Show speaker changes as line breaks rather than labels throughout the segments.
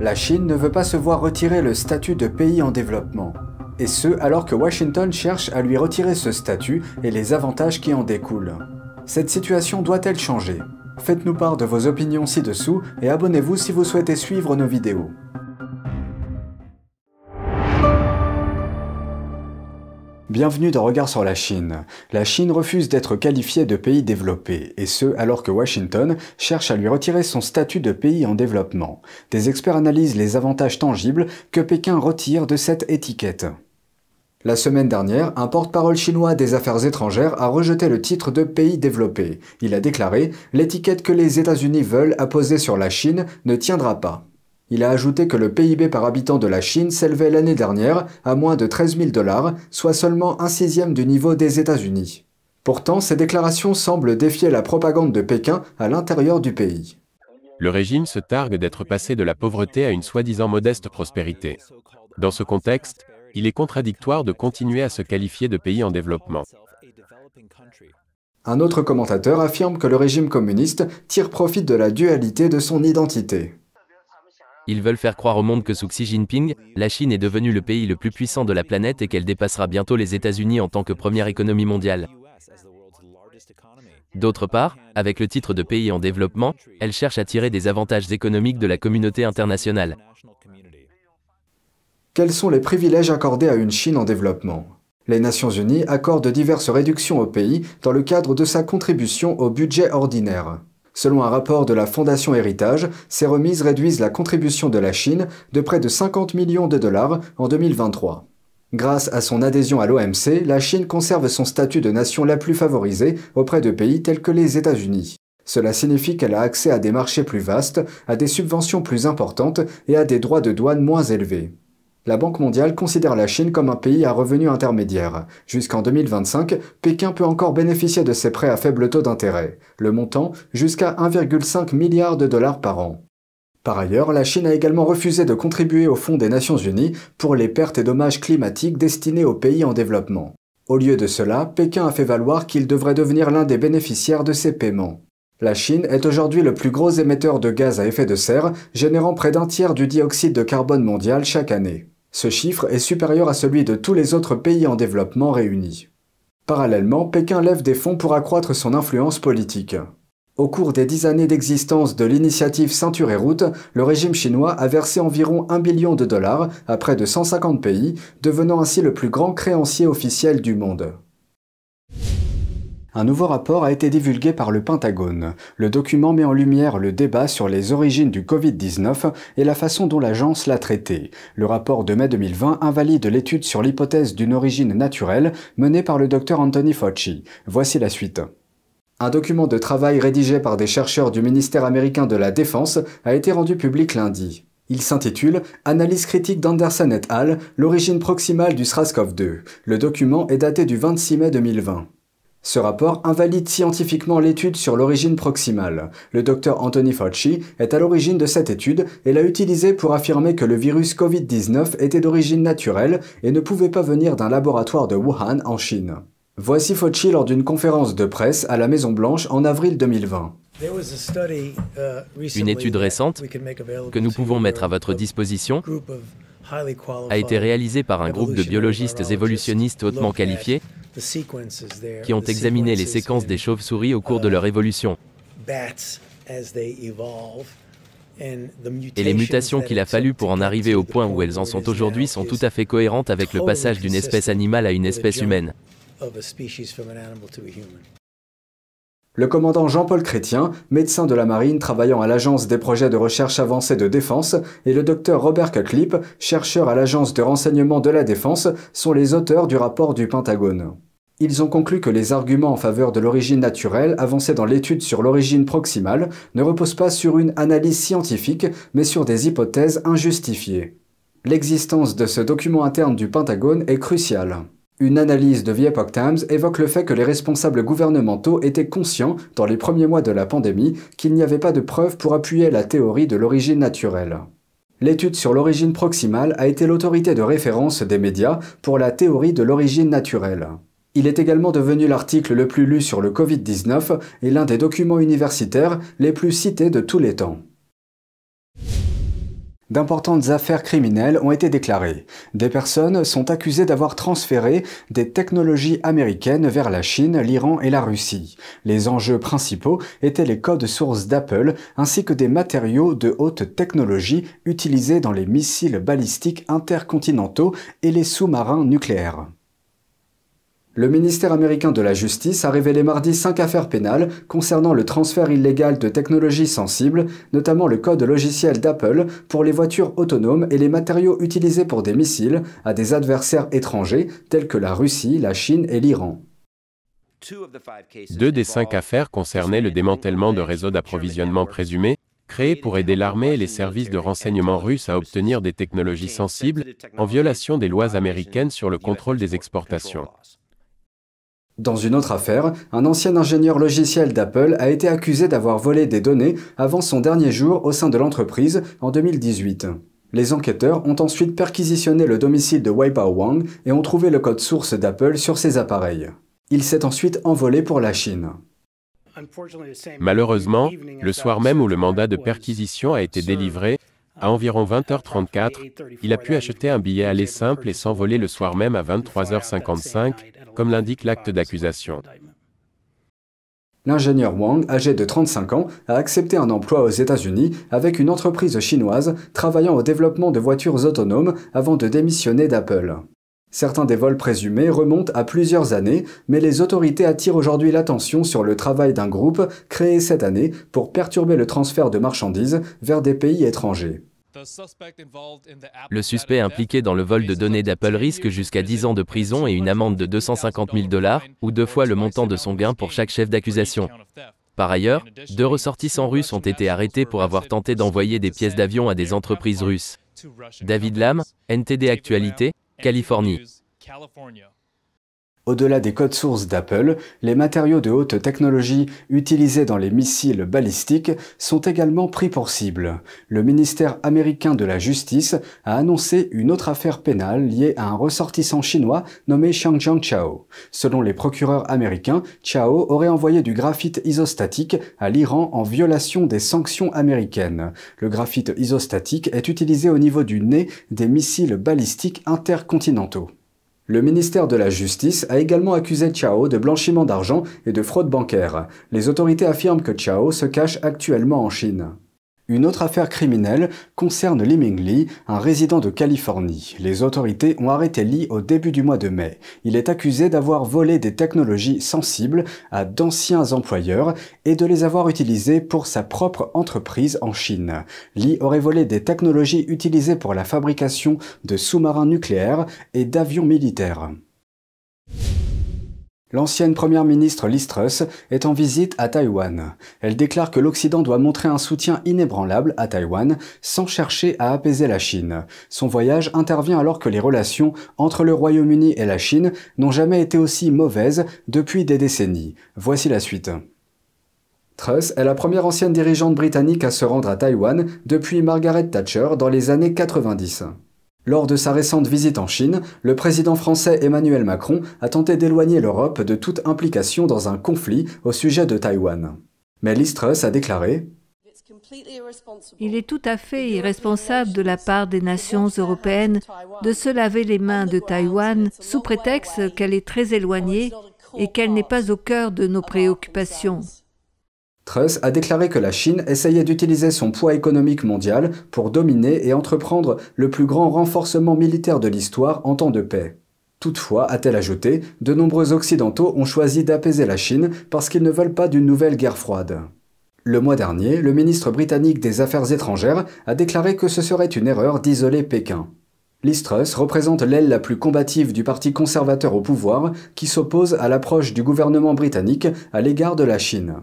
La Chine ne veut pas se voir retirer le statut de pays en développement. Et ce, alors que Washington cherche à lui retirer ce statut et les avantages qui en découlent. Cette situation doit-elle changer? Faites-nous part de vos opinions ci-dessous et abonnez-vous si vous souhaitez suivre nos vidéos. Bienvenue dans Regard sur la Chine. La Chine refuse d'être qualifiée de pays développé, et ce alors que Washington cherche à lui retirer son statut de pays en développement. Des experts analysent les avantages tangibles que Pékin retire de cette étiquette. La semaine dernière, un porte-parole chinois des affaires étrangères a rejeté le titre de pays développé. Il a déclaré L'étiquette que les États-Unis veulent apposer sur la Chine ne tiendra pas. Il a ajouté que le PIB par habitant de la Chine s'élevait l'année dernière à moins de 13 000 dollars, soit seulement un sixième du niveau des États-Unis. Pourtant, ces déclarations semblent défier la propagande de Pékin à l'intérieur du pays.
Le régime se targue d'être passé de la pauvreté à une soi-disant modeste prospérité. Dans ce contexte, il est contradictoire de continuer à se qualifier de pays en développement.
Un autre commentateur affirme que le régime communiste tire profit de la dualité de son identité.
Ils veulent faire croire au monde que sous Xi Jinping, la Chine est devenue le pays le plus puissant de la planète et qu'elle dépassera bientôt les États-Unis en tant que première économie mondiale. D'autre part, avec le titre de pays en développement, elle cherche à tirer des avantages économiques de la communauté internationale.
Quels sont les privilèges accordés à une Chine en développement? Les Nations Unies accordent diverses réductions au pays dans le cadre de sa contribution au budget ordinaire. Selon un rapport de la Fondation Héritage, ces remises réduisent la contribution de la Chine de près de 50 millions de dollars en 2023. Grâce à son adhésion à l'OMC, la Chine conserve son statut de nation la plus favorisée auprès de pays tels que les États-Unis. Cela signifie qu'elle a accès à des marchés plus vastes, à des subventions plus importantes et à des droits de douane moins élevés. La Banque mondiale considère la Chine comme un pays à revenu intermédiaire. Jusqu'en 2025, Pékin peut encore bénéficier de ses prêts à faible taux d'intérêt, le montant jusqu'à 1,5 milliard de dollars par an. Par ailleurs, la Chine a également refusé de contribuer au Fonds des Nations Unies pour les pertes et dommages climatiques destinés aux pays en développement. Au lieu de cela, Pékin a fait valoir qu'il devrait devenir l'un des bénéficiaires de ces paiements. La Chine est aujourd'hui le plus gros émetteur de gaz à effet de serre, générant près d'un tiers du dioxyde de carbone mondial chaque année. Ce chiffre est supérieur à celui de tous les autres pays en développement réunis. Parallèlement, Pékin lève des fonds pour accroître son influence politique. Au cours des dix années d'existence de l'initiative Ceinture et Route, le régime chinois a versé environ 1 billion de dollars à près de 150 pays, devenant ainsi le plus grand créancier officiel du monde. Un nouveau rapport a été divulgué par le Pentagone. Le document met en lumière le débat sur les origines du Covid-19 et la façon dont l'agence l'a traité. Le rapport de mai 2020 invalide l'étude sur l'hypothèse d'une origine naturelle menée par le docteur Anthony Fauci. Voici la suite. Un document de travail rédigé par des chercheurs du ministère américain de la Défense a été rendu public lundi. Il s'intitule Analyse critique d'Anderson et al. L'origine proximale du SRAS-CoV-2. Le document est daté du 26 mai 2020. Ce rapport invalide scientifiquement l'étude sur l'origine proximale. Le docteur Anthony Fauci est à l'origine de cette étude et l'a utilisée pour affirmer que le virus Covid-19 était d'origine naturelle et ne pouvait pas venir d'un laboratoire de Wuhan en Chine. Voici Fauci lors d'une conférence de presse à la Maison-Blanche en avril 2020.
Une étude récente que nous pouvons mettre à votre disposition a été réalisée par un groupe de biologistes évolutionnistes hautement qualifiés qui ont examiné les séquences des chauves-souris au cours de leur évolution. Et les mutations qu'il a fallu pour en arriver au point où elles en sont aujourd'hui sont tout à fait cohérentes avec le passage d'une espèce animale à une espèce humaine.
Le commandant Jean-Paul Chrétien, médecin de la marine travaillant à l'Agence des projets de recherche avancée de défense, et le docteur Robert Cutlip, chercheur à l'Agence de renseignement de la défense, sont les auteurs du rapport du Pentagone. Ils ont conclu que les arguments en faveur de l'origine naturelle avancés dans l'étude sur l'origine proximale ne reposent pas sur une analyse scientifique, mais sur des hypothèses injustifiées. L'existence de ce document interne du Pentagone est cruciale. Une analyse de The Epoch Times évoque le fait que les responsables gouvernementaux étaient conscients, dans les premiers mois de la pandémie, qu'il n'y avait pas de preuves pour appuyer la théorie de l'origine naturelle. L'étude sur l'origine proximale a été l'autorité de référence des médias pour la théorie de l'origine naturelle. Il est également devenu l'article le plus lu sur le Covid-19 et l'un des documents universitaires les plus cités de tous les temps. D'importantes affaires criminelles ont été déclarées. Des personnes sont accusées d'avoir transféré des technologies américaines vers la Chine, l'Iran et la Russie. Les enjeux principaux étaient les codes sources d'Apple ainsi que des matériaux de haute technologie utilisés dans les missiles balistiques intercontinentaux et les sous-marins nucléaires. Le ministère américain de la Justice a révélé mardi cinq affaires pénales concernant le transfert illégal de technologies sensibles, notamment le code logiciel d'Apple pour les voitures autonomes et les matériaux utilisés pour des missiles à des adversaires étrangers tels que la Russie, la Chine et l'Iran.
Deux des cinq affaires concernaient le démantèlement de réseaux d'approvisionnement présumés, créés pour aider l'armée et les services de renseignement russes à obtenir des technologies sensibles, en violation des lois américaines sur le contrôle des exportations.
Dans une autre affaire, un ancien ingénieur logiciel d'Apple a été accusé d'avoir volé des données avant son dernier jour au sein de l'entreprise en 2018. Les enquêteurs ont ensuite perquisitionné le domicile de Weibao Wang et ont trouvé le code source d'Apple sur ses appareils. Il s'est ensuite envolé pour la Chine.
Malheureusement, le soir même où le mandat de perquisition a été délivré, à environ 20h34, il a pu acheter un billet aller simple et s'envoler le soir même à 23h55, comme l'indique l'acte d'accusation.
L'ingénieur Wang, âgé de 35 ans, a accepté un emploi aux États-Unis avec une entreprise chinoise travaillant au développement de voitures autonomes avant de démissionner d'Apple. Certains des vols présumés remontent à plusieurs années, mais les autorités attirent aujourd'hui l'attention sur le travail d'un groupe créé cette année pour perturber le transfert de marchandises vers des pays étrangers.
Le suspect impliqué dans le vol de données d'Apple risque jusqu'à 10 ans de prison et une amende de 250 000 dollars, ou deux fois le montant de son gain pour chaque chef d'accusation. Par ailleurs, deux ressortissants russes ont été arrêtés pour avoir tenté d'envoyer des pièces d'avion à des entreprises russes. David Lam, NTD Actualité, Californie.
Au-delà des codes sources d'Apple, les matériaux de haute technologie utilisés dans les missiles balistiques sont également pris pour cible. Le ministère américain de la Justice a annoncé une autre affaire pénale liée à un ressortissant chinois nommé Xiangjiang Chao. Selon les procureurs américains, Chao aurait envoyé du graphite isostatique à l'Iran en violation des sanctions américaines. Le graphite isostatique est utilisé au niveau du nez des missiles balistiques intercontinentaux. Le ministère de la Justice a également accusé Chao de blanchiment d'argent et de fraude bancaire. Les autorités affirment que Chao se cache actuellement en Chine. Une autre affaire criminelle concerne Li Mingli, un résident de Californie. Les autorités ont arrêté Li au début du mois de mai. Il est accusé d'avoir volé des technologies sensibles à d'anciens employeurs et de les avoir utilisées pour sa propre entreprise en Chine. Li aurait volé des technologies utilisées pour la fabrication de sous-marins nucléaires et d'avions militaires. L'ancienne première ministre Liz Truss est en visite à Taïwan. Elle déclare que l'Occident doit montrer un soutien inébranlable à Taïwan sans chercher à apaiser la Chine. Son voyage intervient alors que les relations entre le Royaume-Uni et la Chine n'ont jamais été aussi mauvaises depuis des décennies. Voici la suite. Truss est la première ancienne dirigeante britannique à se rendre à Taïwan depuis Margaret Thatcher dans les années 90. Lors de sa récente visite en Chine, le président français Emmanuel Macron a tenté d'éloigner l'Europe de toute implication dans un conflit au sujet de Taïwan. Mais Liz Truss a déclaré
il est tout à fait irresponsable de la part des nations européennes de se laver les mains de Taïwan sous prétexte qu'elle est très éloignée et qu'elle n'est pas au cœur de nos préoccupations.
Truss a déclaré que la Chine essayait d'utiliser son poids économique mondial pour dominer et entreprendre le plus grand renforcement militaire de l'histoire en temps de paix. Toutefois, a-t-elle ajouté, de nombreux Occidentaux ont choisi d'apaiser la Chine parce qu'ils ne veulent pas d'une nouvelle guerre froide. Le mois dernier, le ministre britannique des Affaires étrangères a déclaré que ce serait une erreur d'isoler Pékin. Liz Truss représente l'aile la plus combative du parti conservateur au pouvoir qui s'oppose à l'approche du gouvernement britannique à l'égard de la Chine.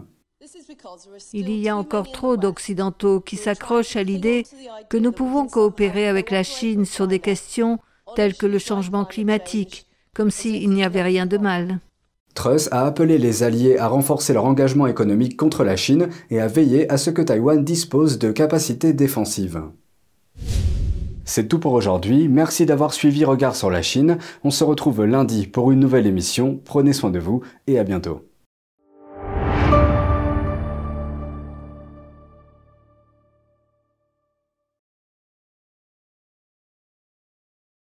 Il y a encore trop d'Occidentaux qui s'accrochent à l'idée que nous pouvons coopérer avec la Chine sur des questions telles que le changement climatique, comme s'il n'y avait rien de mal.
Truss a appelé les alliés à renforcer leur engagement économique contre la Chine et à veiller à ce que Taïwan dispose de capacités défensives. C'est tout pour aujourd'hui, merci d'avoir suivi Regard sur la Chine. On se retrouve lundi pour une nouvelle émission, prenez soin de vous et à bientôt.